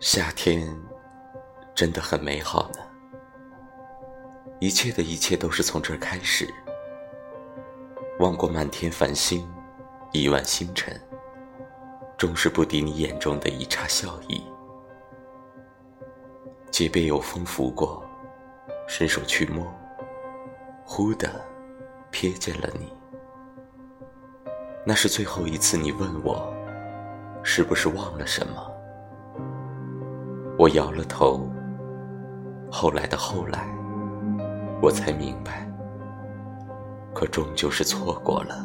夏天真的很美好呢，一切的一切都是从这儿开始。望过满天繁星，亿万星辰，终是不敌你眼中的一刹笑意。街边有风拂过，伸手去摸，忽的瞥见了你。那是最后一次，你问我，是不是忘了什么？我摇了头，后来的后来，我才明白，可终究是错过了。